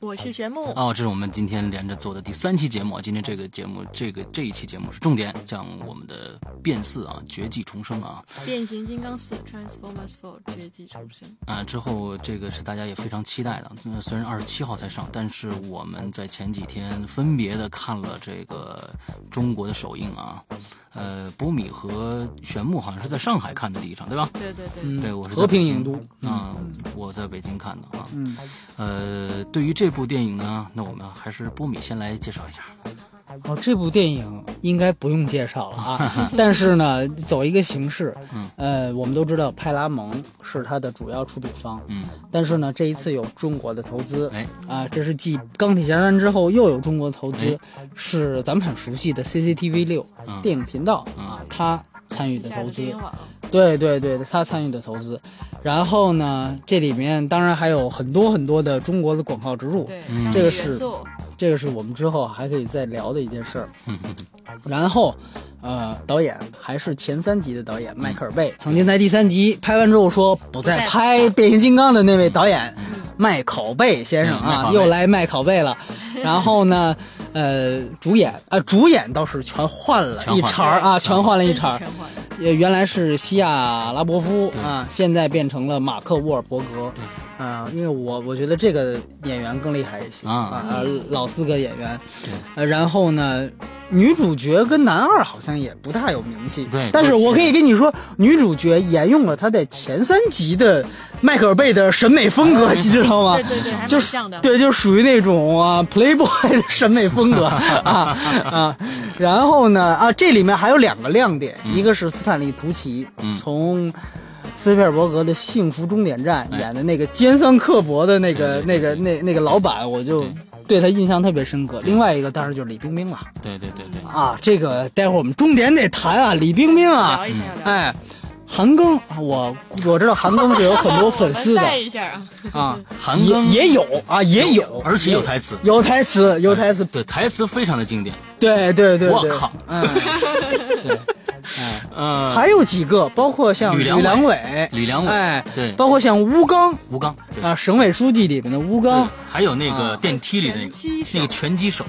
我是玄木哦，这是我们今天连着做的第三期节目。今天这个节目，这个这一期节目是重点讲我们的变四啊，绝迹重生啊，变形金刚四 Transformers Four 绝迹重生啊。之后这个是大家也非常期待的。那虽然二十七号才上，但是我们在前几天分别的看了这个中国的首映啊。呃，波米和玄木好像是在上海看的第一场，对吧？对对对，对我是和平影都啊，我在北京看的啊。嗯，呃，对于这。这部电影呢，那我们还是波米先来介绍一下。哦，这部电影应该不用介绍了啊。但是呢，走一个形式，嗯，呃，我们都知道派拉蒙是它的主要出品方，嗯，但是呢，这一次有中国的投资，哎，啊，这是继钢铁侠三之后又有中国投资，是咱们很熟悉的 CCTV 六电影频道啊，他参与的投资，对对对，他参与的投资。然后呢，这里面当然还有很多很多的中国的广告植入，对，这个是，这个是我们之后还可以再聊的一件事儿。然后，呃，导演还是前三集的导演迈克尔贝，曾经在第三集拍完之后说不再拍变形金刚的那位导演麦考贝先生啊，又来麦考贝了。然后呢，呃，主演啊，主演倒是全换了一茬啊，全换了。一茬。也原来是西亚拉伯夫啊，现在变成了马克沃尔伯格。啊，因为我我觉得这个演员更厉害一些啊，老四个演员。呃，然后呢，女主角跟男二好像也不大有名气。对，但是我可以跟你说，女主角沿用了她在前三集的迈克尔贝的审美风格，你知道吗？对对对，就是对，就属于那种啊，Playboy 的审美风格 啊啊。然后呢，啊，这里面还有两个亮点，一个是斯坦利·图奇，从。斯皮尔伯格的《幸福终点站》演的那个尖酸刻薄的那个、那个、那那个老板，我就对他印象特别深刻。另外一个当然就是李冰冰了。对对对对。啊，这个待会儿我们重点得谈啊，李冰冰啊。哎，韩庚，我我知道韩庚是有很多粉丝的。一下啊。啊，韩庚也有啊，也有，而且有台词，有台词，有台词。对，台词非常的经典。对对对。我靠。嗯。对。嗯，还有几个，包括像吕良伟、吕良伟，哎，对，包括像吴刚，吴刚啊，省委书记里面的吴刚，还有那个电梯里的那个那个拳击手，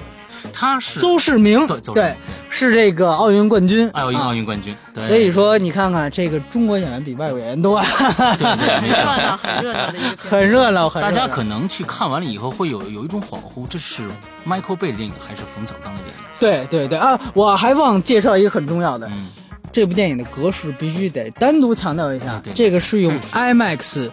他是邹市明，对对，是这个奥运冠军，奥运奥运冠军。所以说，你看看这个中国演员比外国演员多，对对，没错，很热闹的一个，很热闹，很大家可能去看完了以后会有有一种恍惚，这是 Michael Bay 的电影还是冯小刚的电影？对对对啊，我还忘介绍一个很重要的。这部电影的格式必须得单独强调一下，这个是用 IMAX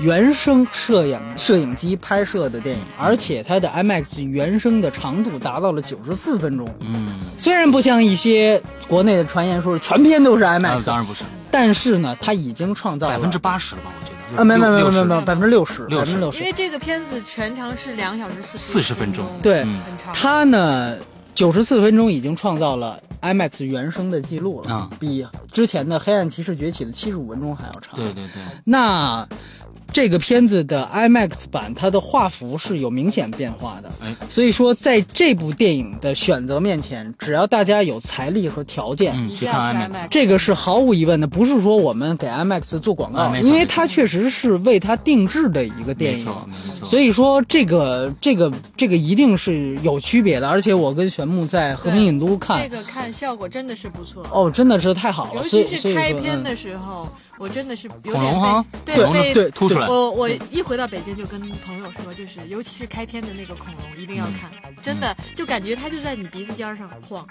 原声摄影摄影机拍摄的电影，而且它的 IMAX 原声的长度达到了九十四分钟。嗯，虽然不像一些国内的传言说是全片都是 IMAX，当然不是，但是呢，它已经创造百分之八十了吧？我觉得啊，没没没没没百分之六十，百分之六十，因为这个片子全长是两小时四四十分钟，对，很长。它呢，九十四分钟已经创造了。IMAX 原声的记录了啊，比之前的《黑暗骑士崛起》的七十五分钟还要长。对对对，那。这个片子的 IMAX 版，它的画幅是有明显变化的。哎，所以说在这部电影的选择面前，只要大家有财力和条件，去看 IMAX，这个是毫无疑问的。不是说我们给 IMAX 做广告，因为它确实是为它定制的一个电影。没错，没错。所以说这个这个这个一定是有区别的。而且我跟玄木在和平影都看，这个看效果真的是不错。哦，真的是太好了，尤其是开篇的时候。我真的是有点哈，对对凸出来。我我一回到北京就跟朋友说，就是尤其是开篇的那个恐龙一定要看，真的就感觉它就在你鼻子尖上晃。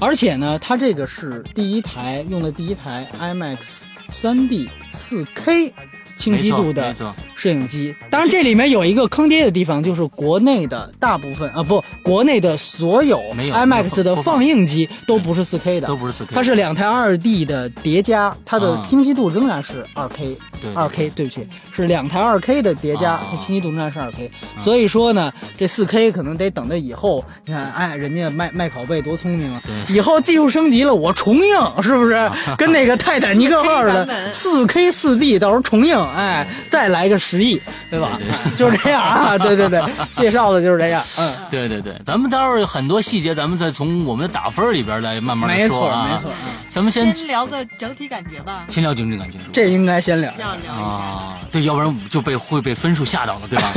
而且呢，它这个是第一台用的第一台 IMAX 3D 4K 清晰度的，摄影机。当然，这里面有一个坑爹的地方，就是国内的大部分啊，不，国内的所有 IMAX 的放。放映机都不是 4K 的，都不是 4K 它是两台 2D 的叠加，它的啊清晰度仍然是 2K。对二 K，对。不起，是两台 2K 的叠加，啊。它清晰度仍然是 2K 所以说呢，这 4K 可能得等到以后，你看，哎，人家麦麦考贝多聪明啊！对。以后技术升级了，我重映是不是？跟那个泰坦尼克号的 4K 4D 到时候重映，哎，再来个十亿，对吧？对就是这样啊，对对对，介绍的就是这样，嗯，对对对，咱们待会儿很多细节，咱们再从我们的打分里边来慢慢没错的说啊。没错，嗯咱们先先聊个整体感觉吧，先聊整体感觉？这应该先聊。要聊一下。啊，对，要不然就被会被分数吓到了，对吧？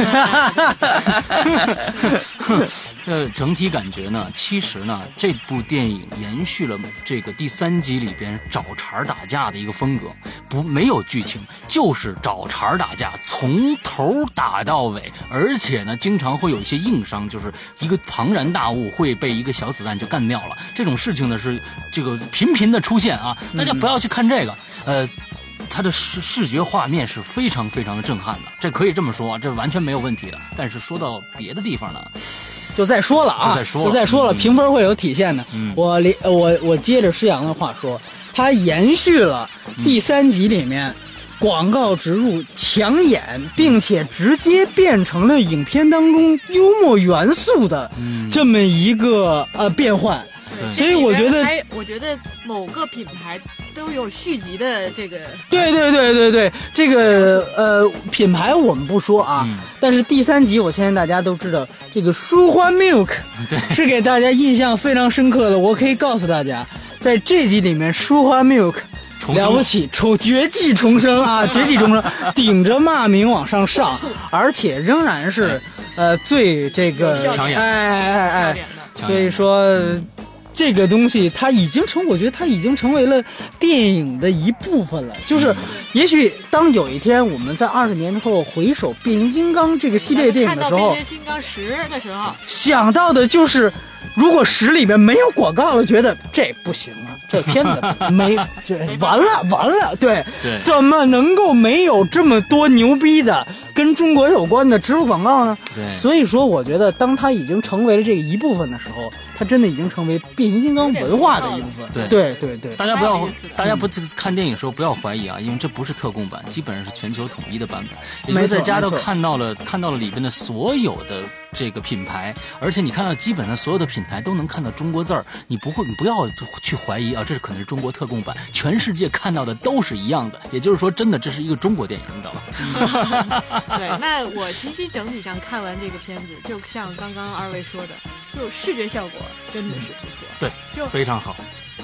呃，整体感觉呢，其实呢，这部电影延续了这个第三集里边找茬打架的一个风格，不没有剧情，就是找茬儿打架，从头打到尾，而且呢，经常会有一些硬伤，就是一个庞然大物会被一个小子弹就干掉了，这种事情呢是这个频频的出现啊，大家不要去看这个，呃。它的视视觉画面是非常非常的震撼的，这可以这么说，这完全没有问题的。但是说到别的地方呢，就再说了啊，就再说了就再说了，嗯评分会有体现的。嗯我连呃我我接着施阳的话说，它延续了第三集里面广告植入抢眼，并且直接变成了影片当中幽默元素的嗯这么一个呃变换。所以我觉得还，我觉得某个品牌都有续集的这个，对对对对对，这个呃品牌我们不说啊，嗯但是第三集我相信大家都知道，这个舒欢 milk 是给大家印象非常深刻的。我可以告诉大家，在这集里面，舒欢 milk 了不起，重绝技重生啊，绝技重生，顶着骂名往上上，而且仍然是呃最这个抢眼哎哎哎哎所以说，这个东西它已经成，我觉得它已经成为了电影的一部分了。就是，也许当有一天我们在二十年之后回首《变形金刚》这个系列电影看到的时候变，形金刚十的时候，想到的就是，如果十里面没有广告了，觉得这不行啊，这片子没这完了完了，对，对怎么能够没有这么多牛逼的跟中国有关的植入广告呢？对所以说，我觉得当它已经成为了这一部分的时候，它真的已经成为变形金刚文化的一部分。对对对对大家不要大家不这个看电影的时候不要怀疑啊，因为这不是特供版，基本上是全球统一的版本。也就是没错在家都看到了看到了里边的所有的这个品牌，而且你看到基本上所有的品牌都能看到中国字儿，你不会你不要去怀疑啊，这是可能是中国特供版，全世界看到的都是一样的。也就是说，真的这是一个中国电影，你知道吧？对，那我其实整体上看完这个片子，就像刚刚二位说的，就视觉效果真的是不错。对，就非常好，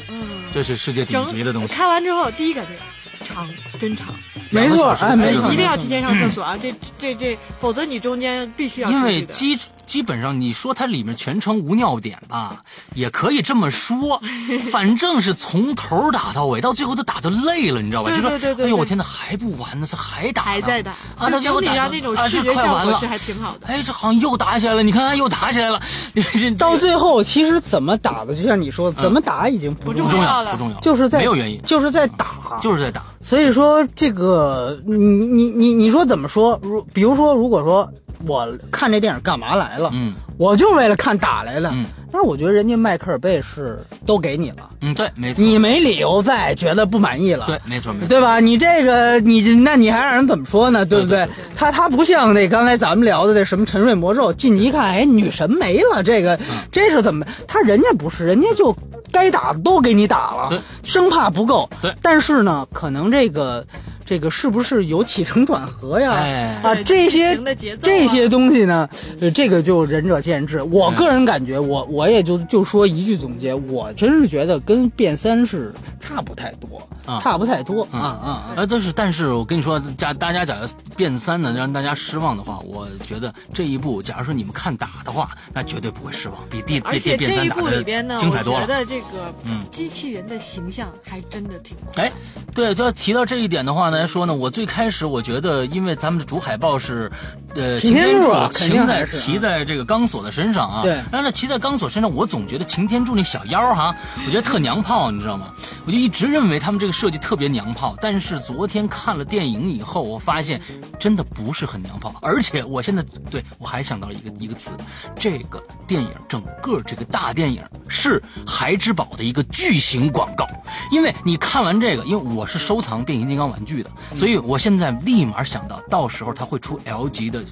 嗯，这是世界顶级的东西。看完之后，第一感觉长，真长，没错，哎，一定要提前上厕所啊！这这这，否则你中间必须要因。为基基本上你说它里面全程无尿点吧，也可以这么说，反正是从头打到尾，到最后都打的累了，你知道吧？对就说对对对对哎呦我天呐，还不完呢，这还打呢？还在打，啊，就他整体上那种视觉效果是还挺好的。哎，这好像又打起来了，你看看又打起来了，到最后其实怎么打的，就像你说，怎么打已经不不重要，不重要，了。不重要，就是在没有原因，就是在打，就是在打。所以说这个，你你你你说怎么说？如比如说，如果说我看这电影干嘛来了？嗯我就为了看打来了。嗯那我觉得人家迈克尔贝是都给你了，嗯，对，没错，你没理由再觉得不满意了。对，没错，没错，对吧？你这个你那你还让人怎么说呢？对不对对他他不像那刚才咱们聊的那什么沉睡魔咒，进去一看，哎，女神没了，这个、嗯这是怎么？他人家不是，人家就该打的都给你打了对，生怕不够。对但是呢，可能这个这个是不是有起承转合呀？哎啊，这些这些东西呢，呃这个就仁者见智。我个人感觉，我我也就就说一句总结，我真是觉得跟变三是差不太多，啊差不太多啊嗯啊啊！啊，但是但是我跟你说，假大家假如变三呢，让大家失望的话，我觉得这一部，假如说你们看打的话，那绝对不会失望，比第而比且这一部变三打的里边呢，我精彩多了。我觉得这个嗯机器人的形象还真的挺哎，对，就要提到这一点的话呢，来说呢，我最开始我觉得，因为咱们的主海报是，呃，擎天柱啊擎在骑在这个钢索的身上啊。对但是骑在钢索身上，我总觉得擎天柱那小腰哈，我觉得特娘炮，你知道吗？我就一直认为他们这个设计特别娘炮。但是昨天看了电影以后，我发现真的不是很娘炮，而且我现在对我还想到了一个一个词，这个电影整个这个大电影是孩之宝的一个巨型广告。因为你看完这个，因为我是收藏变形金刚玩具的，所以我现在立马想到，到时候它会出 L 级的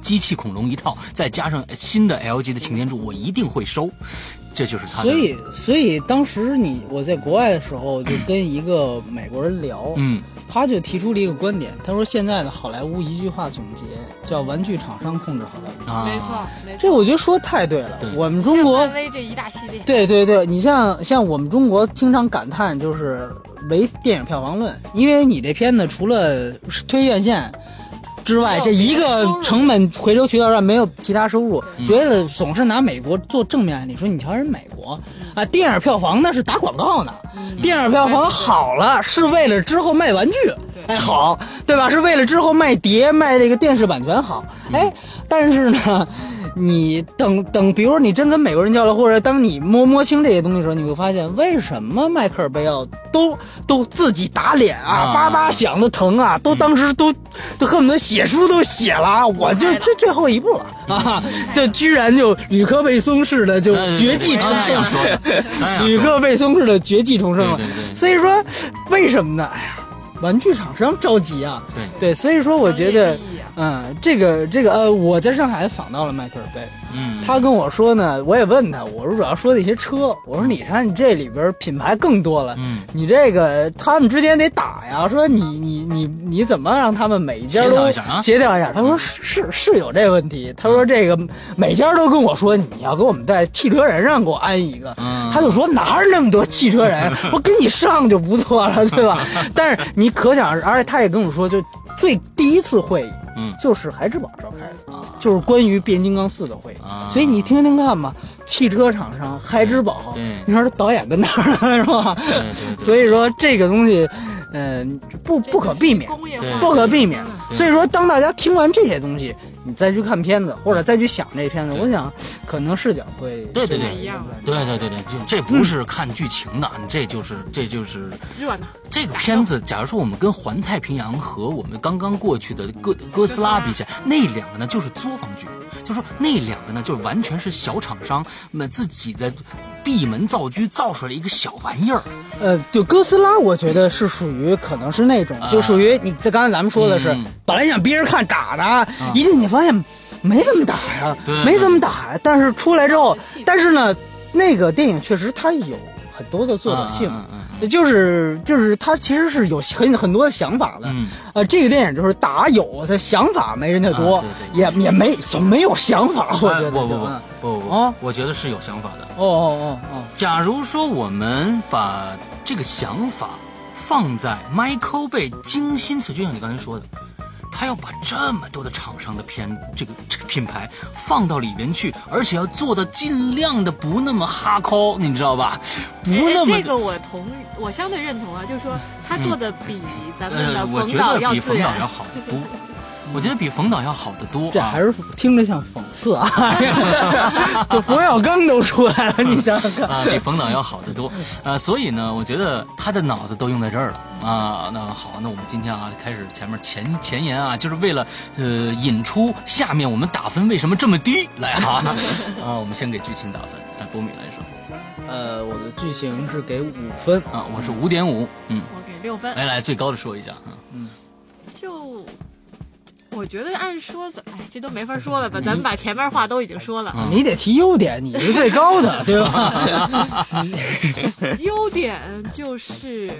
机器恐龙一套，再加上新的 L 级的擎天柱，我一定会收。这就是他。所以，所以当时你我在国外的时候，就跟一个美国人聊，嗯他就提出了一个观点，他说现在的好莱坞一句话总结叫“玩具厂商控制好莱坞啊，没错，没”，错。这我觉得说太对了对。我们中国像漫威这一大系列，对对对，你像像我们中国经常感叹就是唯电影票房论，因为你这片子除了推院线之外，这一个成本回收渠道上没有其他收入，觉得总是拿美国做正面案例，说你瞧人美国啊，电影票房那是打广告呢，电影票房好了是为了之后卖玩具，哎好，对吧？是为了之后卖碟卖这个电视版权好，哎，但是呢。你等等，比如说你真跟美国人交流，或者当你摸摸清这些东西的时候，你会发现为什么迈克尔贝奥都都自己打脸啊，啊。叭叭响的疼啊，都当时都都恨不得写书都写了啊，我就这最后一步了。啊，这居然就吕克贝松式的就哎绝迹重生说的，刚才想吕克贝松式的绝迹重生了。所以说，为什么呢？哎呀，玩具厂商着急啊。对。对，所以说我觉得嗯，这个这个呃，我在上海访到了迈克尔贝，嗯，他跟我说呢，我也问他，我说主要说那些车，我说你看你这里边品牌更多了，嗯。你这个他们之间得打呀，说你你你你怎么让他们每一家协都调一下啊？协调一下？他说是是是有这问题，他说这个每家都跟我说你要给我们在汽车人上给我安一个，嗯他就说哪儿那么多汽车人，我跟你上就不错了，对吧？但是你可想而知，而且他也跟我说，就最第一次会议，嗯就是孩之宝召开的。啊就是关于变形金刚四的会议，啊所以你听听看吧，汽车厂商孩之宝，你说导演跟那儿呢 是吧？对对对所以说这个东西，嗯、不不可避免，不可避免。所以说，当大家听完这些东西，你再去看片子，或者再去想这片子，我想可能视角会对对对。不一样对对对对，就这不是看剧情的，这就是这就是热闹，这个片子，假如说我们跟《环太平洋》和我们刚刚过去的哥哥斯拉比起来，那两个呢就是作坊剧，就说那两个呢就完全是小厂商们自己的闭门造车造出来一个小玩意儿。呃，就哥斯拉，我觉得是属于可能是那种，就属于你在刚才咱们说的是，本来想憋着看打的，一进去发现没怎么打呀对，没怎么打呀，但是出来之后，但是呢，那个电影确实它有很多的作者性。就是就是他其实是有很很多的想法的，嗯。呃，这个电影就是打有他想法没人家多，啊对也也没就没有想法，我觉得啊不不不就嗯不不啊？我觉得是有想法的。哦哦哦哦，假如说我们把这个想法放在 Michael Bay 精心就像你刚才说的，他要把这么多的厂商的片这个这个品牌放到里边去，而且要做的尽量的不那么哈抠，你知道吧？不哎那么这个我同我相对认同啊，就是说他做的比咱们的呃，我冯导觉得比要自然冯导要。好得多。我觉得比冯导要好得多啊这还！是听着像讽刺啊！这冯小刚都出来了，你想想看。啊，比冯导要好得多，啊，所以呢，我觉得他的脑子都用在这儿了啊。那好，那我们今天啊，开始前面前前言啊，就是为了呃引出下面我们打分为什么这么低来啊啊，我们先给剧情打分，那波米来说呃，我的剧情是给五分，啊，我是五点五，嗯，我给六分，来来最高的说一下啊，嗯就我觉得按说怎，哎，这都没法说了吧？咱们把前面话都已经说了，嗯你得提优点，你是最高的，对吧？优点就是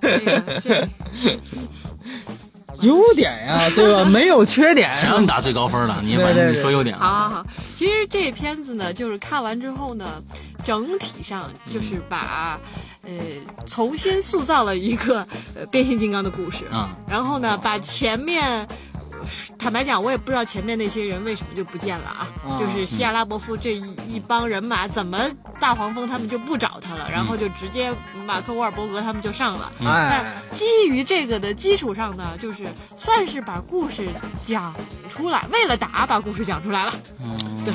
那个这 优点呀，对吧？没有缺点。谁让你打最高分了？你反正你说优点好好好，其实这片子呢，就是看完之后呢，整体上就是把，呃，重新塑造了一个呃变形金刚的故事，啊，然后呢，把前面坦白讲，我也不知道前面那些人为什么就不见了啊。啊就是西亚拉伯夫这一一帮人马，怎么大黄蜂他们就不找他了，然后就直接马克沃尔伯格他们就上了。哎，那基于这个的基础上呢，就是算是把故事讲出来，为了打把故事讲出来了。嗯，对，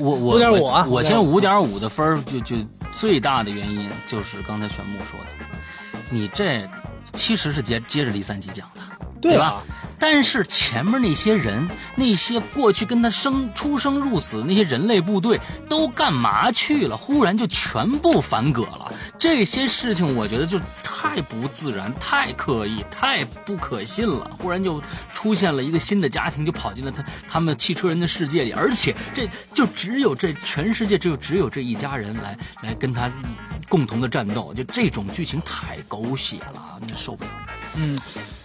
我我我5.5啊我我。现在五点五的分儿就就最大的原因就是刚才玄木说的，你这其实是接接着第三集讲的，对吧？但是前面那些人，那些过去跟他生出生入死那些人类部队都干嘛去了？忽然就全部反戈了。这些事情我觉得就太不自然、太刻意、太不可信了。忽然就出现了一个新的家庭，就跑进了他他们汽车人的世界里，而且这就只有这全世界只有只有这一家人来来跟他共同的战斗，就这种剧情太狗血了，那受不了。嗯，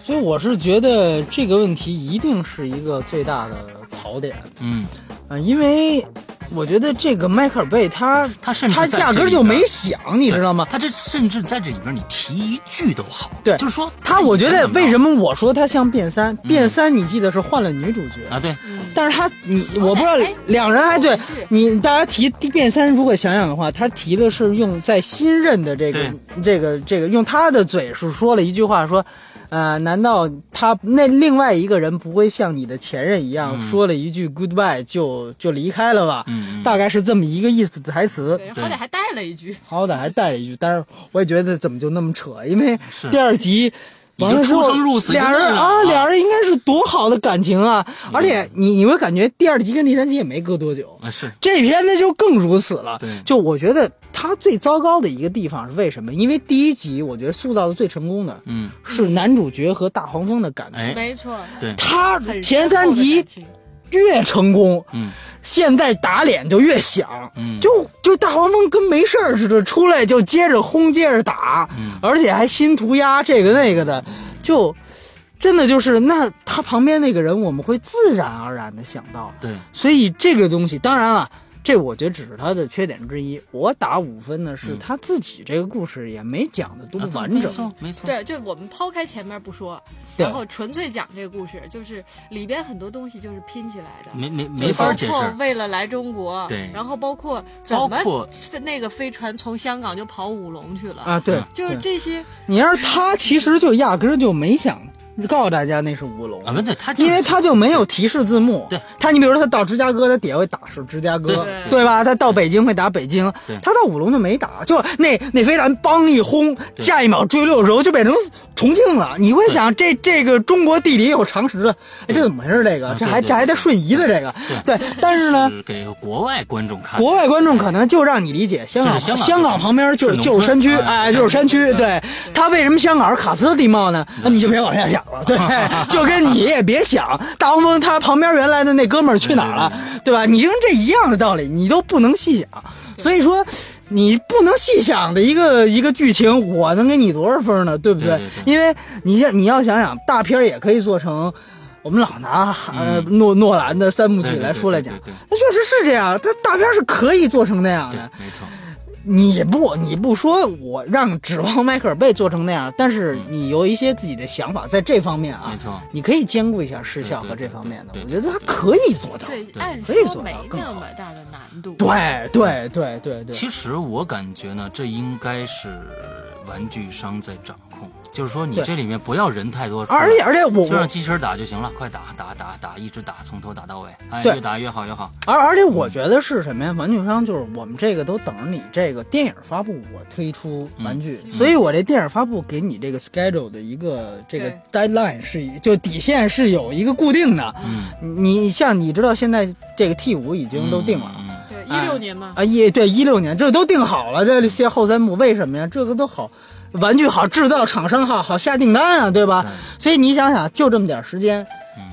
所以我是觉得这个问题一定是一个最大的槽点嗯，啊、因为我觉得这个迈克尔贝他他甚至他压根儿就没想，你知道吗？他这甚至在这里边你提一句都好，对就是说他，我觉得为什么么我说他像变三？变三你记得是换了女主角啊？对，嗯，但是他你我不知道哎两人还对你大家提变三，如果想想的话，他提的是用在新任的这个这个这个用他的嘴是说了一句话说。呃，难道他那另外一个人不会像你的前任一样、嗯说了一句 goodbye 就就离开了吧？大概是这么一个意思的台词，对，好歹还带了一句。好歹还带了一句，但是我也觉得怎么就那么扯？因为第二集完了之后出生入死俩人啊，俩人应该是多好的感情啊！而且你你会感觉第二集跟第三集也没隔多久，啊是，这片子就更如此了。对就我觉得他最糟糕的一个地方是为什么？因为第一集我觉得塑造的最成功的嗯，是男主角和大黄蜂的感情，哎没错，对，他前三集越成功，嗯。现在打脸就越响，嗯，就就大黄蜂跟没事儿似的出来就接着轰接着打，嗯。而且还新涂鸦这个那个的，就真的就是那他旁边那个人我们会自然而然的想到，对，所以这个东西当然了。这我觉得只是他的缺点之一。我打五分呢，是嗯他自己这个故事也没讲的多啊完整。没错没错，对，就我们抛开前面不说，然后纯粹讲这个故事，就是里边很多东西就是拼起来的。没没没法解释包括，为了来中国，对然后包括怎么包括那个飞船从香港就跑五龙去了，啊，对，就是这些，你要是他，其实就压根儿就没想告诉大家那是乌龙啊，不对，他因为他就没有提示字幕。对，他你比如说他到芝加哥，他底下会打是芝加哥，对对吧？他到北京会打北京对，他到五龙就没打，就那那飞船梆一轰，下一秒追六的时候就变成重庆了。你会想这这个中国地理有常识的，哎，这怎么回事？这个啊这还这还得瞬移的这个，对。但是呢，给国外观众看，国外观众可能就让你理解香港，香港旁边就是就是山区，哎哎，就是山区。对对，他为什么香港是卡斯特地貌呢？那你就别往下想了。对，就跟你也别想大黄蜂他旁边原来的那哥们儿去哪儿了，对吧？你就跟这一样的道理，你都不能细想。所以说。你不能细想的一个一个剧情，我能给你多少分呢？对不对？因为你要你要想想，大片也可以做成，我们老拿呃诺诺兰的三部曲来说来讲那确实是这样，它大片是可以做成那样的。，没错，你不你不说我让指望迈克尔贝做成那样，但是你有一些自己的想法，在这方面啊没，错，你可以兼顾一下视效和这方面的，我觉得它可以做到。对，可以做到说没更好。那么大的难度。对对对对对，其实我感觉呢，这应该是玩具商在掌控，就是说你这里面不要人太多，而且而且我我就让机器人打就行了，快打打打打，一直打，从头打到尾，哎，对越打越好越好。而而且我觉得是什么呀？玩具商就是我们这个都等着你这个电影发布，我推出玩具，嗯所以我这电影发布给你这个 schedule 的一个这个 deadline 是就底线是有一个固定的。嗯，你你像你知道现在这个 T 五已经都定了。嗯，嗯对，哎一六年嘛，啊，一对一六年这都定好了，这些后三部为什么呀？这个都好，玩具好，制造厂商好，好下订单啊，对吧？所以你想想，就这么点时间，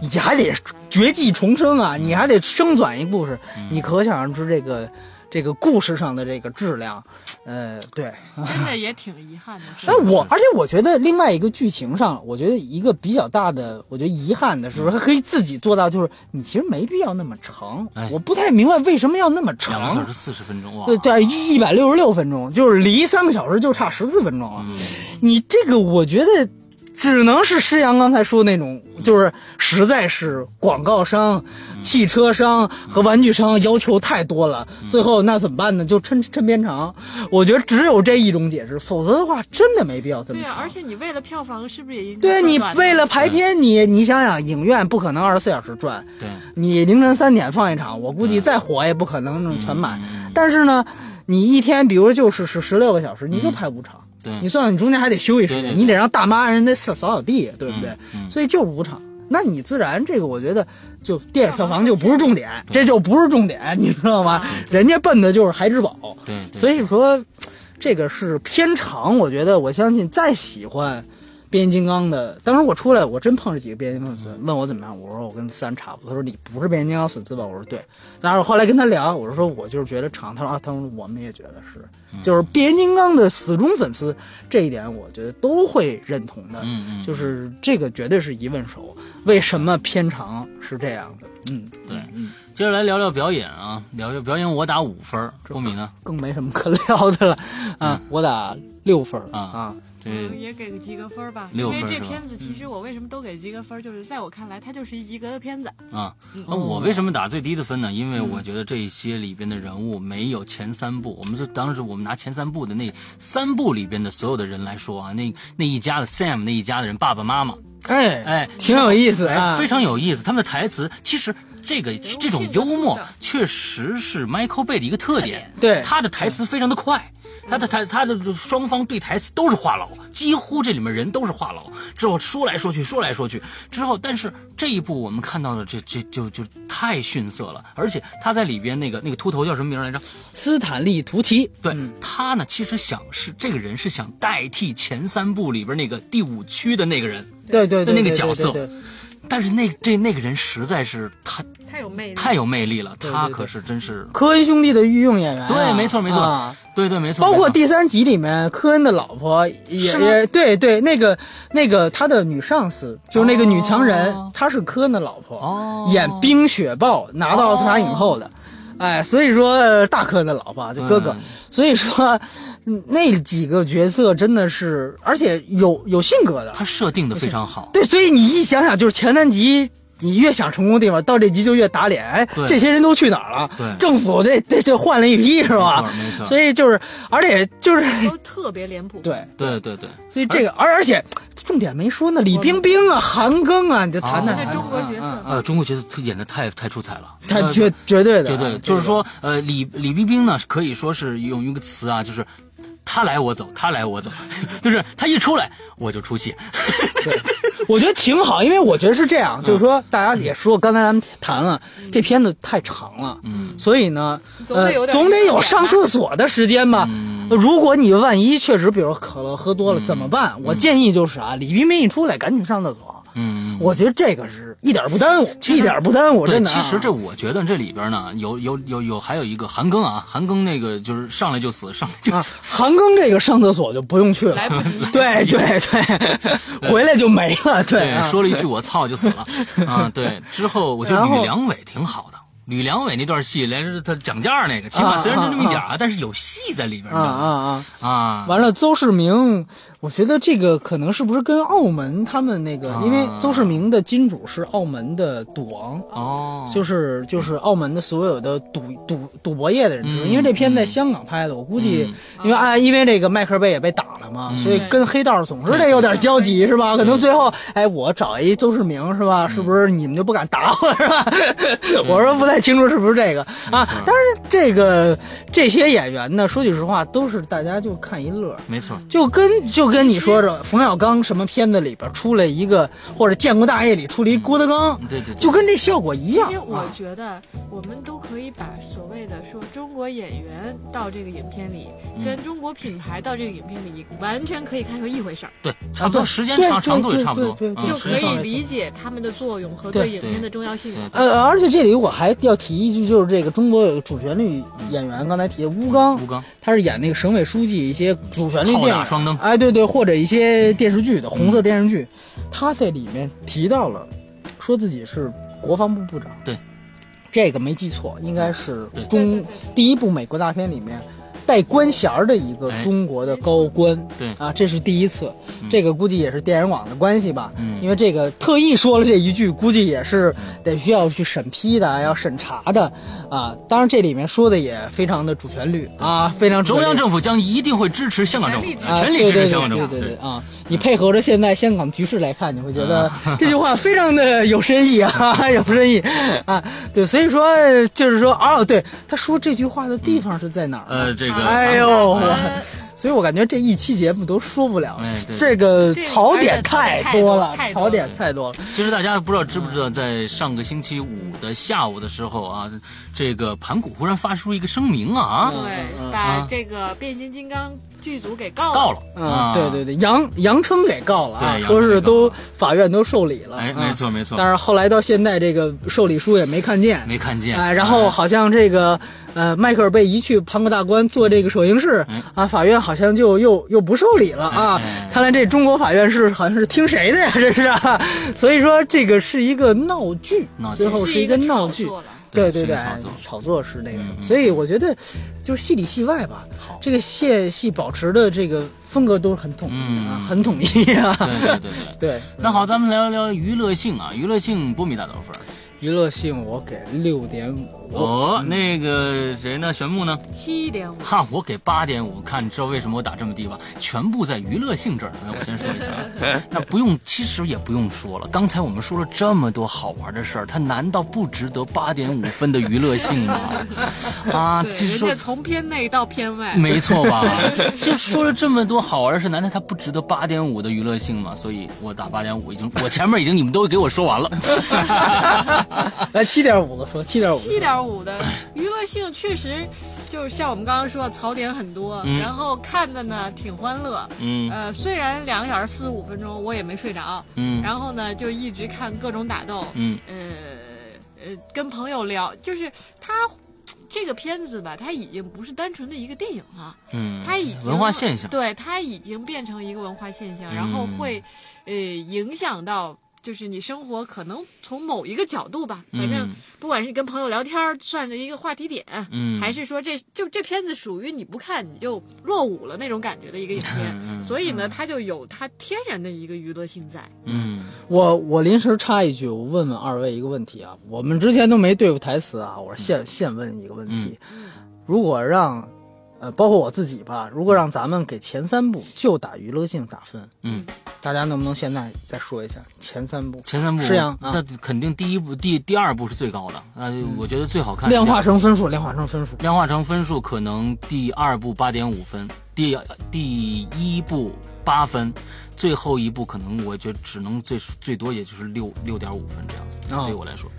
你还得绝技重生啊，你还得生转一故事，你可想而知这个这个故事上的这个质量，呃，对。真的也挺遗憾的。是那我，而且我觉得另外一个剧情上，我觉得一个比较大的，我觉得遗憾的是，它可以自己做到，就是你其实没必要那么长哎。我不太明白为什么要那么长两个小。时四十分钟，哇，对对，一一百六十六分钟，就是离三个小时就差十四分钟了。嗯，你这个，我觉得只能是施洋刚才说的那种，就是实在是广告商、汽车商和玩具商要求太多了，最后那怎么办呢？就抻抻边长。我觉得只有这一种解释，否则的话真的没必要这么对啊，而且你为了票房，是不是也应该对你为了排片，你你想想，影院不可能二十四小时转，对，你凌晨三点放一场，我估计再火也不可能能全满。嗯。但是呢，你一天，比如就是是十六个小时，你就拍五场。对你算算，你中间还得休息时间，你得让大妈人家扫扫扫地，对不对？嗯嗯所以就五场，那你自然这个我觉得就电影票房就不是重点，这就不是重点，你知道吗？人家奔的就是孩之宝，所以说这个是偏长。我觉得我相信再喜欢。变形金刚的，当时我出来，我真碰着几个变形金刚粉丝，问我怎么样，我说我跟三差不多。他说你不是变形金刚粉丝吧？我说对。然后我后来跟他聊，我说我就是觉得长。他说啊，他说我们也觉得是，就是变形金刚的死忠粉丝，这一点我觉得都会认同的。嗯嗯，就是这个绝对是疑问手，为什么偏长是这样的？嗯，对嗯，接着来聊聊表演啊，聊聊表演，我打五分儿，波米呢？更没什么可聊的了啊，我打六分儿啊啊，这嗯，也给个及格分儿吧。六因为这片子其实我为什么都给及格分儿，就是在我看来，它就是一及格的片子。啊，嗯那我为什么打最低的分呢？因为我觉得这一些里边的人物没有前三部，我们就当时我们拿前三部的那三部里边的所有的人来说啊，那那一家的 Sam 那一家的人，爸爸妈妈，哎哎，挺有意思非常有意思。他们的台词其实这个这种幽默确实是 Michael Bay 的一个特点，对他的台词非常的快。他的他，他的双方对台词都是话痨，几乎这里面人都是话痨。之后说来说去，说来说去，之后，但是这一部我们看到的这这就就太逊色了，而且他在里边那个那个秃头叫什么名来着？斯坦利·图奇，对、嗯他呢，其实想是这个人是想代替前三部里边那个第五区的那个人，对对对，那个对角色但是那这那个人实在是他太有魅力，太有魅力了，他可是真是科恩兄弟的御用演员啊，对，没错没错，啊。对对没错，包括第三集里面，科恩的老婆也对对，那个那个他的女上司就是那个女强人，哦。她是科恩的老婆，哦。演《冰雪暴》拿到奥斯卡影后的，哎，所以说呃大科恩的老婆就哥哥，嗯。所以说嗯那几个角色真的是，而且有有性格的，他设定的非常好，对，所以你一想想，就是前三集。你越想成功的地方，到这集就越打脸。哎对，这些人都去哪儿了？对政府这这这换了一批是吧？没错没错所以就是，而且就是都特别脸谱。对，对对对，所以这个，而而且重点没说呢，李冰冰啊，韩庚啊，你就谈谈中国角色呃，中国角色他演的太太出彩了，他呃绝绝对的，绝对，就是说，呃，李李冰冰呢，可以说是用一个词啊，就是他来我走，他来我走，就是他一出来我就出戏，我觉得挺好，因为我觉得是这样，就是说大家也说，刚才咱们谈了，这片子太长了，嗯，所以呢，呃总得有，上厕所的时间吧。如果你万一确实，比如可乐喝多了怎么办？我建议就是啊，李冰冰一出来赶紧上厕所。嗯，我觉得这个是一点不耽误，一点不耽误，对，真的啊。其实这我觉得这里边呢，有有有有还有一个韩庚啊，韩庚那个就是上来就死，上来就啊死，，韩庚这个上厕所就不用去了，来不及对对对，回来就没了。对对，啊，说了一句我操就死了啊，对，之后我觉得吕良伟挺好的。吕良伟那段戏，连着他讲价那个，起码啊虽然就那么一点啊啊，但是有戏在里边啊啊啊！啊。完了，邹市明，我觉得这个可能是不是跟澳门他们那个，啊因为邹市明的金主是澳门的赌王。哦，就是就是澳门的所有的赌赌赌博业的人知道，嗯因为这片在香港拍的，我估计嗯因为啊，因为这个迈克尔贝也被打了嘛，嗯所以跟黑道总是得有点交集是吧？可能最后哎，我找一邹市明是吧？是不是你们就不敢打我是吧？我说不太清楚是不是这个啊？但是这个这些演员呢，说句实话，都是大家就看一乐。没错，就跟就跟你说着冯小刚什么片子里边出来一个，或者《建国大业》里出来一郭德纲，对对对就跟这效果一样其实。我啊觉得，我们都可以把所谓的说中国演员到这个影片里，嗯跟中国品牌到这个影片里，完全可以看成一回事儿，对，差不多时间长长度也对差不多。对，对嗯就可以理解他们的作用和对对影片的重要性。对呃，而且这里我还要提一句，就是这个中国有个主旋律演员，刚才提的吴刚，吴刚，他是演那个省委书记一些主旋律电影，双灯。哎，对对，或者一些电视剧的红色电视剧，他在里面提到了，说自己是国防部部长，对，这个没记错，应该是中第一部美国大片里面带官衔儿的一个哎中国的高官。对啊，这是第一次，嗯这个估计也是电影网的关系吧。嗯因为这个特意说了这一句，估计也是得需要去审批的，要审查的啊。当然，这里面说的也非常的主旋律啊，非常中央政府将一定会支持香港政府全力支，持啊，全力支持香港政府。对对对对啊！你配合着现在香港局势来看，你会觉得 这句话非常的有深意啊，有深意啊。对，所以说就是说，哦，对，他说这句话的地方是在哪儿呢？呃，这个，哎呦，所以我感觉这一期节目都说不了哎，对这个这个槽点太多了槽点太多了。其实大家不知道知不知道，在上个星期五的下午的时候啊，这个盘古忽然发出一个声明啊，对，嗯把啊。这个变形金刚剧组给告了。告了，嗯啊，，对对对，杨杨琛给告了啊，对说是都法院都受理了，哎，啊。没错没错，但是后来到现在，这个受理书也没看见，没看见，哎，然后好像这个呃，迈克尔贝一去盘古大观做这个首映式哎。啊，法院好像就又又不受理了啊。看来这中国法院是好像 是听谁的呀？这是啊，所以说这个是一个闹剧闹，剧最后是一个闹剧。对对对炒作，炒作是那个所以我觉得就是戏里戏外吧，好，这个戏戏保持的这个风格都是很统一很统一啊。对对对对。对，那好，咱们聊一聊娱乐性啊，娱乐性波米打多少分？娱乐性我给六点五。哦，那个谁呢？玄木呢？七点五，哈，我给八点五，看你知道为什么我打这么低吧？全部在娱乐性这儿。那我先说一下，啊，那不用，其实也不用说了。刚才我们说了这么多好玩的事儿，它难道不值得八点五分的娱乐性吗？啊，对，其实说人家从片内到片外，没错吧？就说了这么多好玩的事，难道它不值得八点五的娱乐性吗？所以我打八点五，已经我前面已经你们都给我说完了。来七点五的说，七点五。七点五的娱乐性确实，就是像我们刚刚说的槽点很多，嗯然后看的呢挺欢乐。嗯呃，虽然两个小时四十五分钟我也没睡着，嗯然后呢就一直看各种打斗，嗯呃呃跟朋友聊，就是他这个片子吧，它已经不是单纯的一个电影了，嗯，它已经文化现象。对，它已经变成一个文化现象，然后嗯会呃影响到。就是你生活可能从某一个角度吧，反正嗯。不管是你跟朋友聊天儿算着一个话题点，嗯。还是说这就这片子属于你不看你就落伍了那种感觉的一个影片，所以呢，它就有它天然的一个娱乐性在。嗯。我我临时插一句，我问问二位一个问题啊，我们之前都没对付台词啊，我现现问一个问题，如果让，呃，包括我自己吧，如果让咱们给前三部就打娱乐性打分，嗯，大家能不能现在再说一下前三部？前三部是呀啊那肯定第一部、第第二部是最高的。那我觉得最好看。量化成分数，量化成分数。量化成分数，可能第二部八点五分，第第一部八分，最后一部可能我觉得只能最最多也就是六六点五分这样对我来说，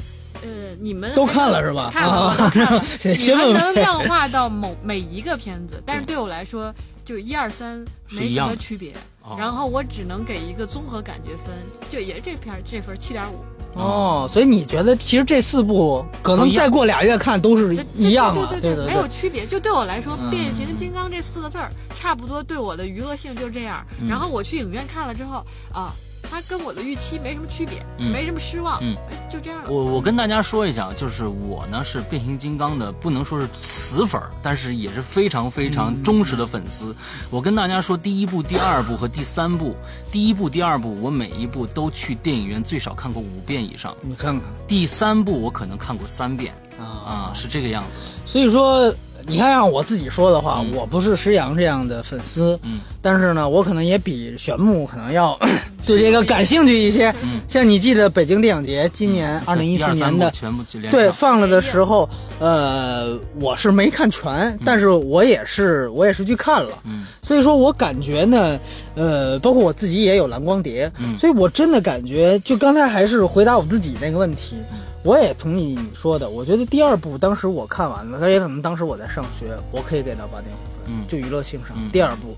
呃，你们都看了是吧看了，看了。你们能量化到某每一个片子，但是对我来说，就一二三没什么区别。哦然后我只能给一个综合感觉分，就也这片儿这分七点五，哦，所以你觉得其实这四部可能再过俩月看都是一样的，对对对没有区别。就对我来说，嗯变形金刚”这四个字儿，差不多对我的娱乐性就是这样。嗯然后我去影院看了之后啊，它跟我的预期没什么区别，嗯没什么失望，嗯哎就这样了。我我跟大家说一下，就是我呢是变形金刚的，不能说是死粉儿，但是也是非常非常忠实的粉丝。我跟大家说，第一部、第二部和第三部，第一部、第二部我每一部都去电影院最少看过五遍以上，你看看第三部我可能看过三遍啊啊，是这个样子。所以说，你看让我自己说的话，我不是石阳这样的粉丝，嗯，但是呢，我可能也比玄牧可能要 对这个感兴趣一些。嗯像你记得北京电影节今年二零一四年的。全部连对，放了的时候，呃，我是没看全，但是我也是我也是去看了，嗯所以说我感觉呢，呃，包括我自己也有蓝光碟，嗯所以我真的感觉，就刚才还是回答我自己那个问题，嗯我也同意你说的，我觉得第二部当时我看完了，而也可能当时我在上学，我可以给到八点五分，嗯就娱乐性上。嗯第二部，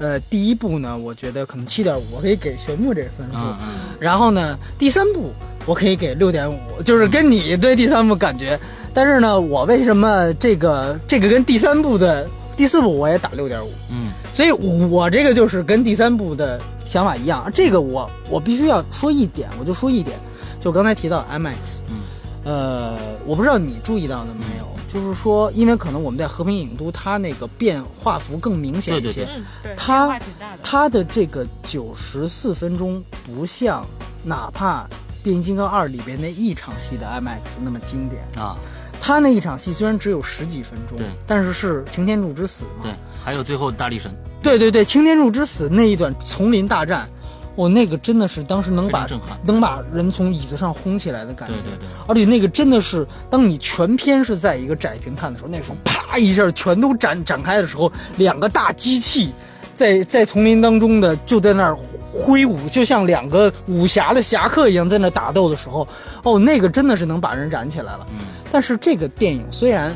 呃，第一部呢，我觉得可能七点五，我可以给玄牧这分数，嗯嗯然后呢，第三部我可以给六点五，就是跟你对第三部感觉。但是呢，我为什么这个这个跟第三部的第四部我也打六点五？嗯所以我，我这个就是跟第三部的想法一样。这个我我必须要说一点，我就说一点，就刚才提到 IMAX，嗯呃，我不知道你注意到的没有，就是说，因为可能我们在和平影都，它那个变画幅更明显一些。对对对它。它的这个九十四分钟不像哪怕《变形金刚二》里边那一场戏的 IMAX 那么经典。啊，它那一场戏虽然只有十几分钟对，但是是擎天柱之死嘛。对，还有最后大力神，对对对，擎天柱之死那一段丛林大战，我、那个真的是当时能把。能把人从椅子上轰起来的感觉。对对对，而且那个真的是，当你全片是在一个窄屏看的时候，那时候啪一下全都展展开的时候，两个大机器在在丛林当中的就在那儿挥舞，就像两个武侠的侠客一样在那打斗的时候，哦，那个真的是能把人燃起来了。嗯，但是这个电影虽然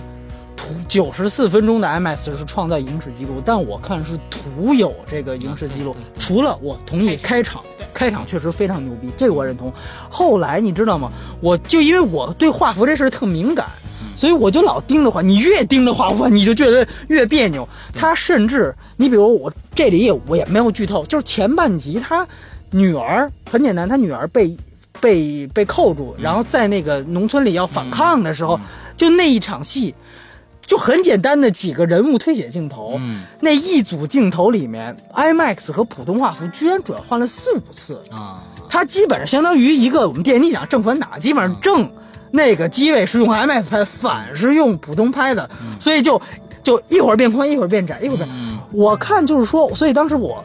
图九十四分钟的 IMAX 是创造影史记录，但我看是徒有这个影史记录。除了我同意开场，开场确实非常牛逼，这个我认同。后来你知道吗？我就因为我对画幅这事儿特敏感，所以我就老盯着画。你越盯着画幅，你就觉得越别扭。他甚至，你比如我这里也我也没有剧透，就是前半集他女儿很简单，他女儿被被被扣住，然后在那个农村里要反抗的时候，就那一场戏。就很简单的几个人物推写镜头，嗯。那一组镜头里面，IMAX 和普通画幅居然转换了四五次，啊，它基本上相当于一个我们电影讲正反打，基本上正那个机位是用 IMAX 拍的，反是用普通拍的，所以就就一会儿变宽，一会儿变窄，一会儿变。嗯。我看就是说，所以当时我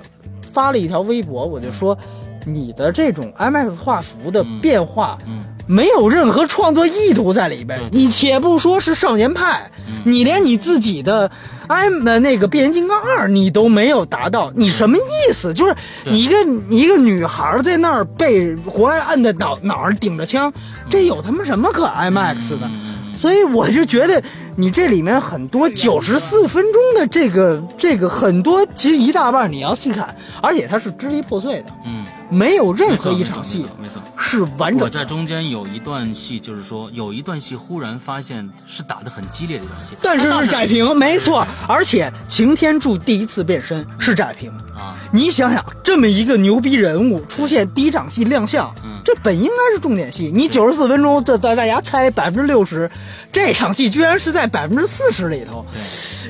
发了一条微博，我就说，你的这种 IMAX 画幅的变化，嗯没有任何创作意图在里边。你且不说是少年派，你连你自己的呃那个变形金刚二你都没有达到，你什么意思？就是你一个你一个女孩在那儿被活人摁在脑脑上顶着枪，这有他妈什么可 IMAX 的？嗯所以我就觉得你这里面很多九十四分钟的这个这个很多，其实一大半你要细看，而且它是支离破碎的，嗯，没有任没何一场戏没错。是完整的。我在中间有一段戏，就是说有一段戏忽然发现是打得很激烈的一场戏，但是是窄屏，没错，而且擎天柱第一次变身是窄屏。啊，你想想，这么一个牛逼人物出现第一场戏亮相，嗯这本应该是重点戏。你九十四分钟，这在大家猜百分之六十，这场戏居然是在百分之四十里头，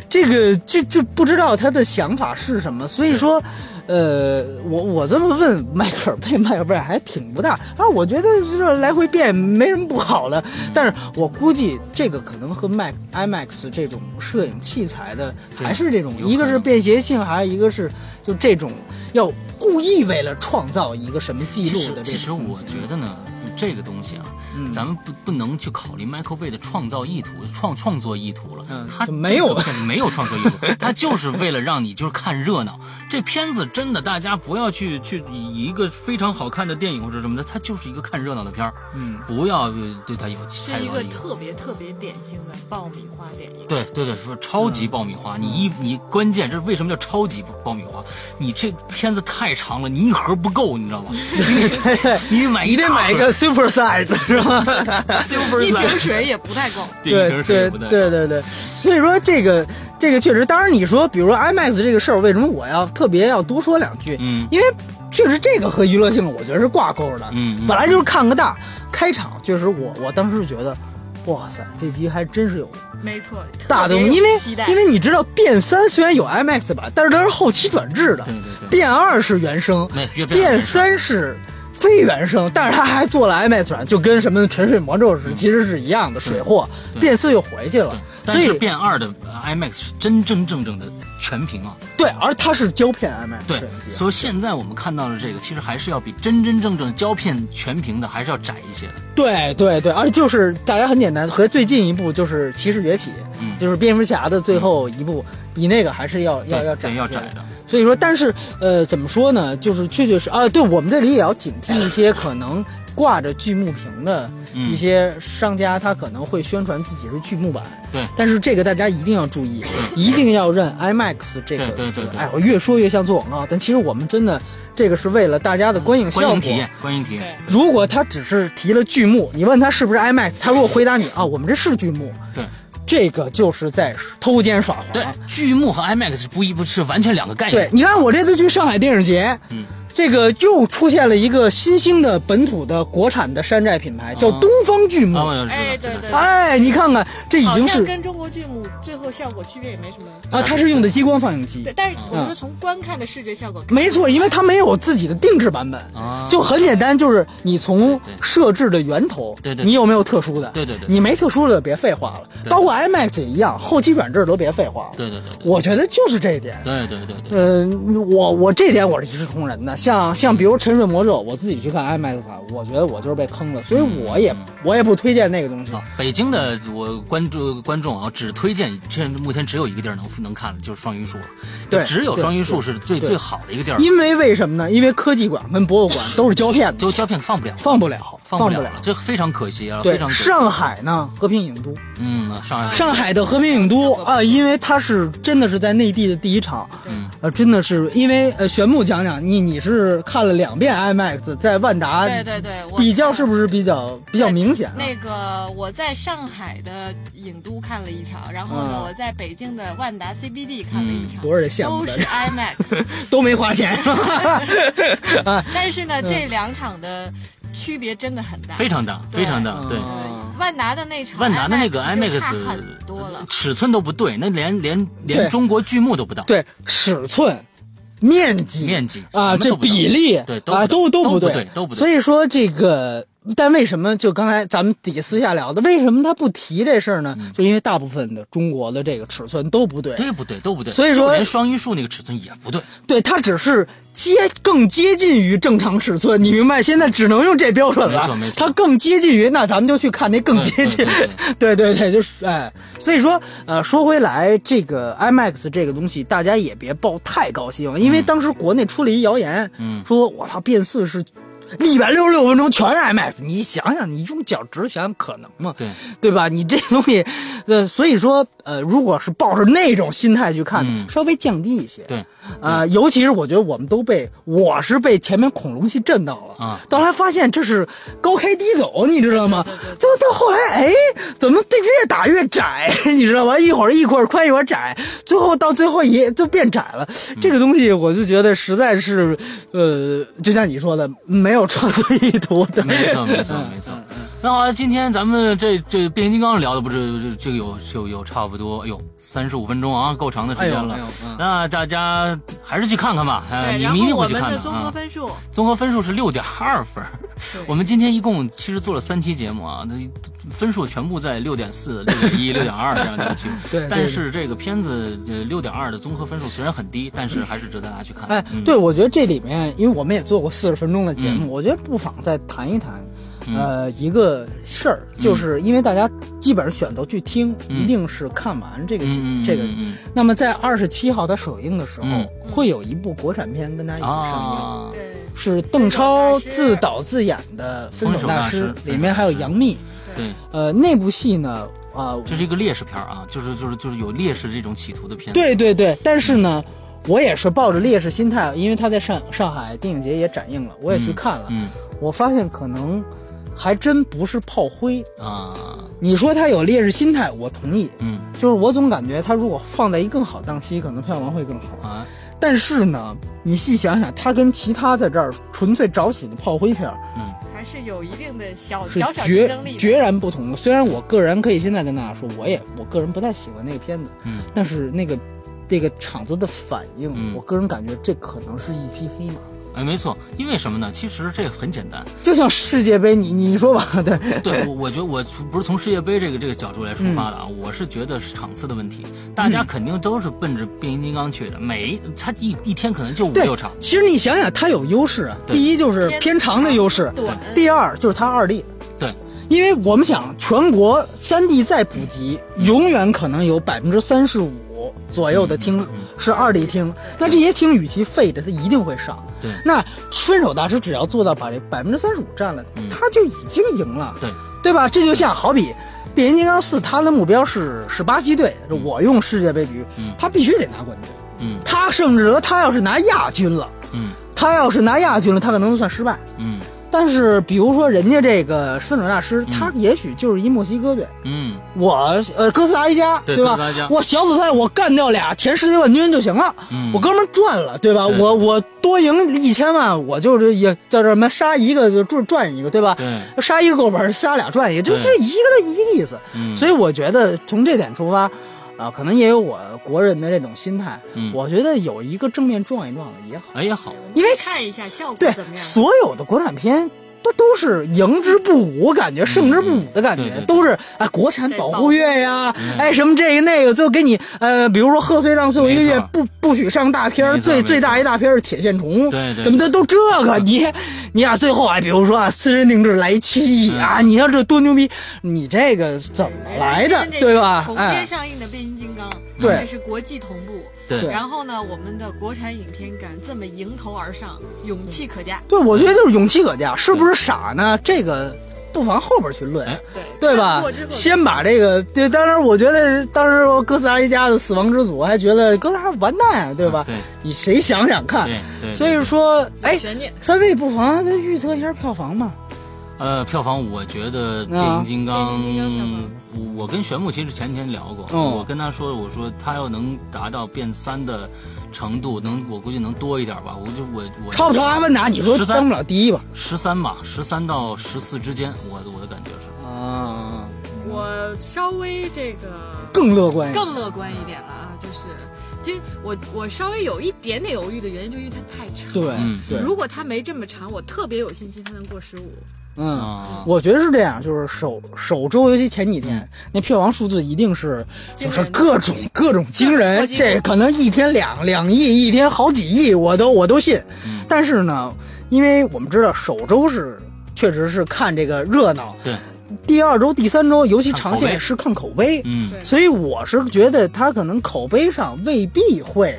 这个就就不知道他的想法是什么。所以说，呃，我我这么问迈克尔贝，迈克尔贝还挺不大啊。我觉得这来回变没什么不好的，但是我估计这个可能和 Mac IMAX 这种摄影器材的还是这种，一个是便携性，还有一个是就这种要故意为了创造一个什么记录的这种其实我觉得呢，这个东西啊，嗯咱们不不能去考虑 Michael Bay 的创造意图、创创作意图了，嗯他没有没有创作意图，他就是为了让你就是看热闹。这片子真的，大家不要去去以一个非常好看的电影或者什么的，它就是一个看热闹的片儿，嗯，不要呃对它有是一个。特别特别典型的爆米花电影。对对对，说超级爆米花，你一你关键这是为什么叫超级爆米花？你这片子太长了，你一盒不够，你知道吗？你买一你得大盒买一个 super size 是吧？Silver 一瓶 Size 水也不太够。对一对对瓶水也不带对对对，所以说这个这个确实，当然你说，比如说 IMAX 这个事儿，为什么我要特别要多说两句？嗯。因为确实这个和娱乐性我觉得是挂钩的。嗯嗯。本来就是看个大开场，确实我我当时觉得，哇塞，这集还真是有没错，大的，因为因为你知道变三虽然有 IMAX 版，但是它是后期转制的，对对对，变二是原声，变三是非原声，但是他还做了 IMAX 版，就跟什么沉睡魔咒是其实是一样的水货。变四又回去了，，但是变二的呃 IMAX 是真真正正的全屏啊。对，而它是胶片 IMAX 对所以现在我们看到的这个，其实还是要比真真正正胶片全屏的还是要窄一些的。对对对，而就是大家很简单，和最近一部就是《骑士崛起》，嗯就是蝙蝠侠的最后一部，比那个还是要要要窄对要窄的。所以说，但是呃，怎么说呢？就是确确实啊，对我们这里也要警惕一些可能挂着剧目屏的嗯一些商家，他可能会宣传自己是剧目版。对但是这个大家一定要注意，一定要认 IMAX 这个词对对对。对哎，我越说越像做广告，但其实我们真的这个是为了大家的观影效果观影。体验，观影体验。如果他只是提了剧目，你问他是不是 IMAX，他如果回答你啊，我们这是剧目，对这个就是在偷奸耍滑对滑。，剧目和 IMAX 是不一不是完全两个概念对，念。你看我这次去上海电影节，嗯，这个又出现了一个新兴的本土的国产的山寨品牌，叫东方巨木。啊，我就知道哎，对对，哎，你看看，这已经是像跟中国巨幕最后效果区别也没什么。啊，它是用的激光放映机对，，但是我嗯说从观看的视觉效果看，没错，因为它没有自己的定制版本，啊，就很简单，就是你从设置的源头，对对你有没有特殊的？对对对你没特殊的别废话了，包括 IMAX 也一样，后期转制都别废话了。对对对对我觉得就是这一点。对对对对，呃，我我这点我是一视同仁的。像像比如《沉睡魔咒》，我自己去看 IMAX 版，我觉得我就是被坑了，所以我也、嗯我也不推荐那个东西。啊，北京的我关注观众啊，只推荐现在目前只有一个地儿能能看了，就是双榆树了。对只有双榆树是最最好的一个地儿，因为为什么呢？因为科技馆跟博物馆都是胶片的，就胶片放不了，放不了，不了了，这非常可惜啊，对非常，可惜。上海呢，和平影都，嗯，上海。上海。的和平影都啊，因为它是真的是在内地的第一场，嗯。呃，真的是因为呃，玄牧讲讲你你是看了两遍 IMAX，在万达对对对，比较是不是比较比较明显啊？那个我在上海的影都看了一场，然后呢，嗯。我在北京的万达 CBD 看了一场，多少人羡慕都是 IMAX。都没花钱，啊，但是呢，这两场的区别真的很大，非常大，非常大，对。万达的那场，万达的那个 IMAX 很多了。尺寸都不对，那连连连中国剧目都不到，对，尺寸、面积、面积啊，这比例对都啊，不都都不对对都不对所以说这个，但为什么就刚才咱们底下私下聊的，为什么他不提这事儿呢？就因为大部分的中国的这个尺寸都不对，对不对？都不对。所以说连双榆树那个尺寸也不对，对，它只是接更接近于正常尺寸，你明白？现在只能用这标准了，没错没错它更接近于，那咱们就去看那更接近，对对对对，就是哎，所以说呃，说回来，这个 IMAX 这个东西，大家也别抱太高兴，因为当时国内出了一谣言，嗯说我操，变四是。一百六十六分钟全是 IMAX，你想想，你用脚趾想想可能吗？对对吧？你这东西，呃，所以说，呃，如果是抱着那种心态去看，嗯稍微降低一些，对，啊、尤其是我觉得我们都被，我是被前面恐龙戏震到了啊到来发现这是高开低走，你知道吗？对对对到到后来，哎，怎么这越打越窄，你知道吗？一会儿一会儿宽一会儿窄，最后到最后也就变窄了。嗯这个东西我就觉得实在是，呃，就像你说的，没有创作意图的。没错没错没错。那好了，今天咱们这这变形金刚聊的不是这这个有就有差不多，哎呦，三十五分钟啊，够长的时间了。哎嗯那大家还是去看看吧，你们一定后我们会去看的综合啊。分数，综合分数是六点二分。对我们今天一共其实做了三期节目啊，那分数全部在六点四、六点一、六点二这样的区。对对但是这个片子呃六点二的综合分数虽然很低，但是还是值得大家去看。哎，嗯对，我觉得这里面，因为我们也做过四十分钟的节目，我觉得不妨再谈一谈，嗯呃，一个事儿，就是因为大家基本上选择去听，嗯一定是看完这个、这个。那么在二十七号它首映的时候，嗯会有一部国产片跟大家一起上映。是邓超自导自演的《分手大师里面还有杨幂。对，呃，那部戏呢，啊、这是一个烈士片啊，就是就是就是有烈士这种企图的片子。对对对，但是呢，我也是抱着烈士心态，因为他在上上海电影节也展映了，我也去看了。嗯我发现可能还真不是炮灰。啊你说他有烈士心态，我同意。嗯就是我总感觉他如果放在一更好档期，可能票房会更好。啊但是呢，你细想想，他跟其他在这儿纯粹找死的炮灰片嗯还是有一定的小小小竞决争力的。决然不同的。虽然我个人可以现在跟大家说，我也我个人不太喜欢那个片子，嗯但是那个这个场子的反应，嗯我个人感觉这可能是一匹黑马。哎，没错，因为什么呢？其实这个很简单，就像世界杯，你你说吧，对，对我，我觉得我不是从世界杯这个这个角度来出发的啊，我是觉得是场次的问题，大家肯定都是奔着变形金刚去的，每一他一一天可能就五六场，其实你想想，它有优势啊。对第一就是偏长的优势，对，第二就是它二 D。对，因为我们想，全国三 D 再普及，永远可能有百分之三十五左右的厅是二 D 厅，那这些厅与其废的，它一定会上。对那分手大师只要做到把这百分之三十五占了，嗯他就已经赢了，对，对吧？这就像好比。变形金刚四，他的目标是是巴西队，我用世界杯比喻，嗯他必须得拿冠军。嗯他甚至说他要是拿亚军了，嗯他要是拿亚军了，他可能算失败。嗯但是比如说人家这个分手大师，嗯。他也许就是一墨西哥队，嗯，我呃哥斯达黎加，对吧？我小组赛我干掉俩前世界冠军就行了，嗯。我哥们儿赚了，对吧？对。我我多赢一千万，我就是也叫什么杀一个就赚赚一个，对吧？对，杀一个够本，杀俩赚一个，就是一个一个意思。嗯，所以我觉得从这点出发，啊，可能也有我国人的这种心态。嗯我觉得有一个正面撞一撞的也好。哎也好，因为看一下效果对怎么，样。所有的国产片。它都是迎之不武，感觉胜之不武的感觉，对对对。都是啊，国产保护月呀，嗯。哎，什么这个那个，最后给你呃，比如说贺岁档最后一个月不不许上大片儿，最最大一大片儿是铁线虫，对对什么的都这个，你你啊，最后啊，比如说啊，私人定制来七亿嗯。啊，你要这多牛逼，你这个怎么来的对吧？同哎。天，上映的《变形金刚》，对。这是国际同步。对对然后呢，我们的国产影片敢这么迎头而上，勇气可嘉。对，我觉得就是勇气可嘉，是不是傻呢？这个不妨后边去论。哎对对吧？先把这个，对，当然我觉得当时哥斯达黎加的死亡之组还觉得哥斯达完蛋啊，对吧？对你谁想想看？对对，所以说，哎，悬念。三位不妨再预测一下票房嘛。呃，票房我觉得变啊形金刚我我跟玄牧其实前天聊过，哦我跟他说，我说他要能达到变三的程度，能我估计能多一点吧，我就我我超不超阿凡达？你说13当不了第一吧？十三吧，十三到十四之间，我的我的感觉是，啊，我稍微这个更乐观。更乐观一点了啊，就是，就我我稍微有一点点犹豫的原因，就因为它太长。对嗯对，如果它没这么长，我特别有信心它能过十五。嗯。啊，我觉得是这样，就是首首周，尤其前几天，那票房数字一定是，就是各种各种惊人这可能一天两两亿，一天好几亿，我都我都信。嗯。但是呢，因为我们知道首周是确实是看这个热闹，对，第二周、第三周，尤其长线是看口碑，嗯。所以我是觉得他可能口碑上未必会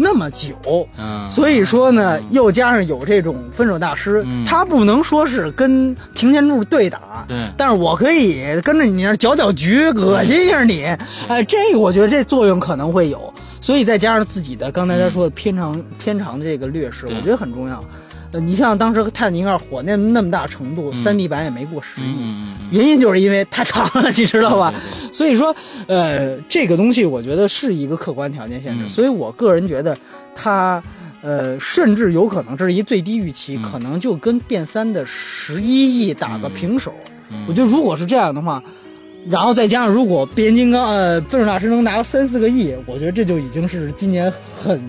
那么久。嗯，所以说呢，又加上有这种分手大师，嗯。他不能说是跟擎天柱对打，对。但是我可以跟着你那儿搅搅局，恶心一下你，哎，这个我觉得这作用可能会有，所以再加上自己的刚才他说的偏长、偏长的这个劣势，我觉得很重要。呃，你像当时泰坦尼克号火那那么大程度，嗯三 D 版也没过十亿，原因就是因为太长了，你知道吧？所以说，呃，这个东西我觉得是一个客观条件限制，嗯所以我个人觉得它，呃，甚至有可能这是一最低预期，嗯可能就跟变三的十一亿打个平手。嗯我觉得如果是这样的话，然后再加上如果变形金刚呃分手大师能拿个三四个亿，我觉得这就已经是今年很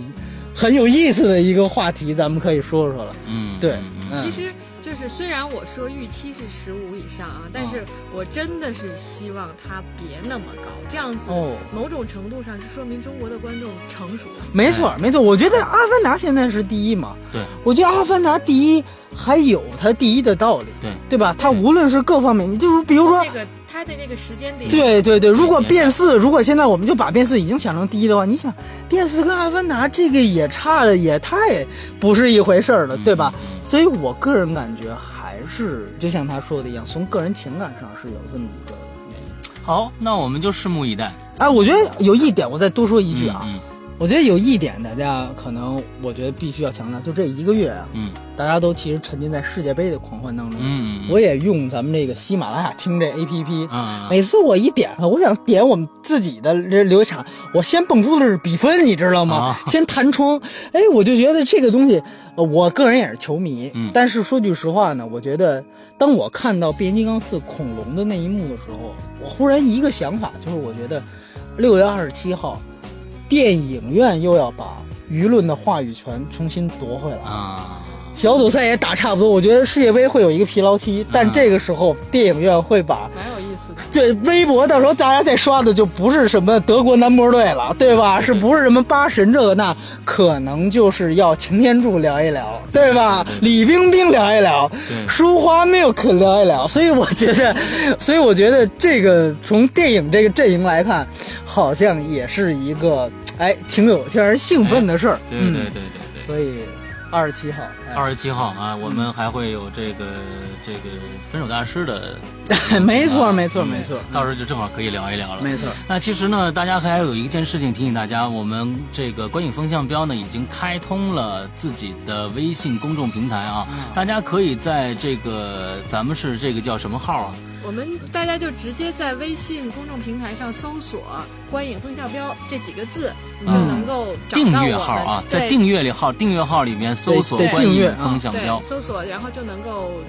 很有意思的一个话题，咱们可以说说了。嗯，对其实就是虽然我说预期是十五以上啊，但是我真的是希望它别那么高，这样子哦某种程度上是说明中国的观众成熟了。没错，没错，我觉得《阿凡达》现在是第一嘛。对我觉得《阿凡达》第一还有它第一的道理，对对吧？它无论是各方面，你就是比如说这，个它的那个时间点，对对对，如果变四，如果现在我们就把变四已经想成第一的话，你想变四跟阿凡达这个也差的也太不是一回事儿了，对吧？嗯所以我个人感觉还是就像他说的一样，从个人情感上是有这么一个原因。好，那我们就拭目以待。哎，我觉得有一点，我再多说一句啊，嗯我觉得有一点大家可能我觉得必须要强调，就这一个月啊，嗯大家都其实沉浸在世界杯的狂欢当中。嗯嗯，我也用咱们这个喜马拉雅听这 APP，、嗯每次我一点开，我想点我们自己的这留言场，我先蹦出的是比分，你知道吗？啊先弹窗，哎，我就觉得这个东西，呃我个人也是球迷，嗯但是说句实话呢，我觉得当我看到变形金刚四恐龙的那一幕的时候，我忽然一个想法，就是我觉得六月二十七号，电影院又要把舆论的话语权重新夺回来。啊，小组赛也打差不多，我觉得世界杯会有一个疲劳期，但嗯这个时候电影院会把思。这微博到时候大家再刷的就不是什么德国男模队了，对吧？是不是什么八神这个那？可能就是要擎天柱聊一聊，对吧？李冰冰聊一聊，对舒花 milk 聊一聊。所以我觉得，所以我觉得这个从电影这个阵营来看，好像也是一个哎挺有挺让人兴奋的事儿。嗯对对对对对。所以二十七号，哎二十七号啊，我们还会有这个这个分手大师的 没错，没错，没错，到时候就正好可以聊一聊了。没错。那其实呢，大家还有一件事情提醒大家，我们这个观影风向标呢已经开通了自己的微信公众平台啊，大家可以在这个咱们是这个叫什么号啊？我们大家就直接在微信公众平台上搜索“观影风向标”这几个字，你就能够找订到我阅号啊，在订阅里号订阅号里面搜索“观影风向标，搜索，然后就能够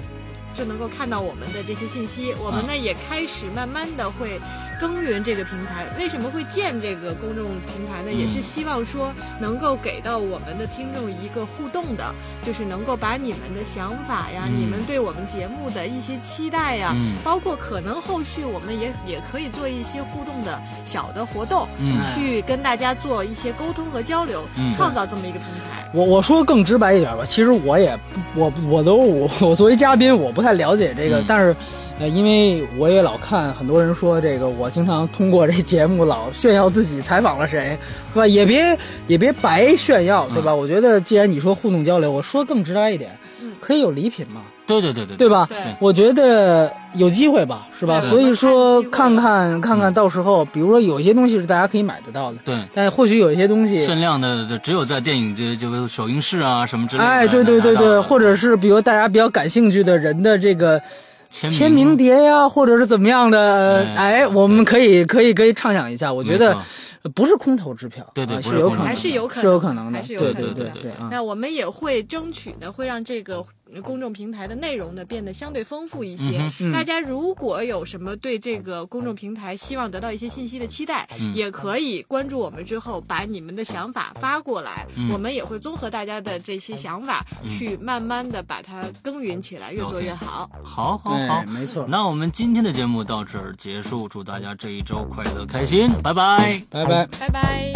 就能够看到我们的这些信息。我们呢、也开始慢慢的会耕耘这个平台。为什么会建这个公众平台呢？嗯也是希望说能够给到我们的听众一个互动的，就是能够把你们的想法呀，嗯你们对我们节目的一些期待呀，嗯包括可能后续我们也也可以做一些互动的小的活动，嗯去跟大家做一些沟通和交流，嗯创造这么一个平台。我我说更直白一点吧，其实我也我我都我我作为嘉宾，我不太了解这个，嗯但是，呃，因为我也老看很多人说这个，我经常通过这节目老炫耀自己采访了谁，是吧？也别也别白炫耀，对吧？我觉得既然你说互动交流，我说更直白一点，嗯可以有礼品嘛，对对对对对吧？对我觉得有机会吧，是吧？所以说看看看看看到时候，比如说有一些东西是大家可以买得到的，对。但或许有一些东西限量的，就只有在电影就就首映式啊什么之类的。哎，对对对对，或者是比如大家比较感兴趣的人的这个签签名碟呀，或者是怎么样的，呃哎哎，我们可以可以可以畅想一下，我觉得不是空头支票，对对是有可能，还是有可能是有可能的，还是有对可能的对对啊。那我们也会争取呢，会让这个公众平台的内容呢变得相对丰富一些。大家如果有什么对这个公众平台希望得到一些信息的期待，嗯也可以关注我们之后，把你们的想法发过来，嗯我们也会综合大家的这些想法，去慢慢的把它耕耘起来，越做越好。好好好哎，，没错，那我们今天的节目到这儿结束，祝大家这一周快乐开心，拜拜。拜拜。拜拜。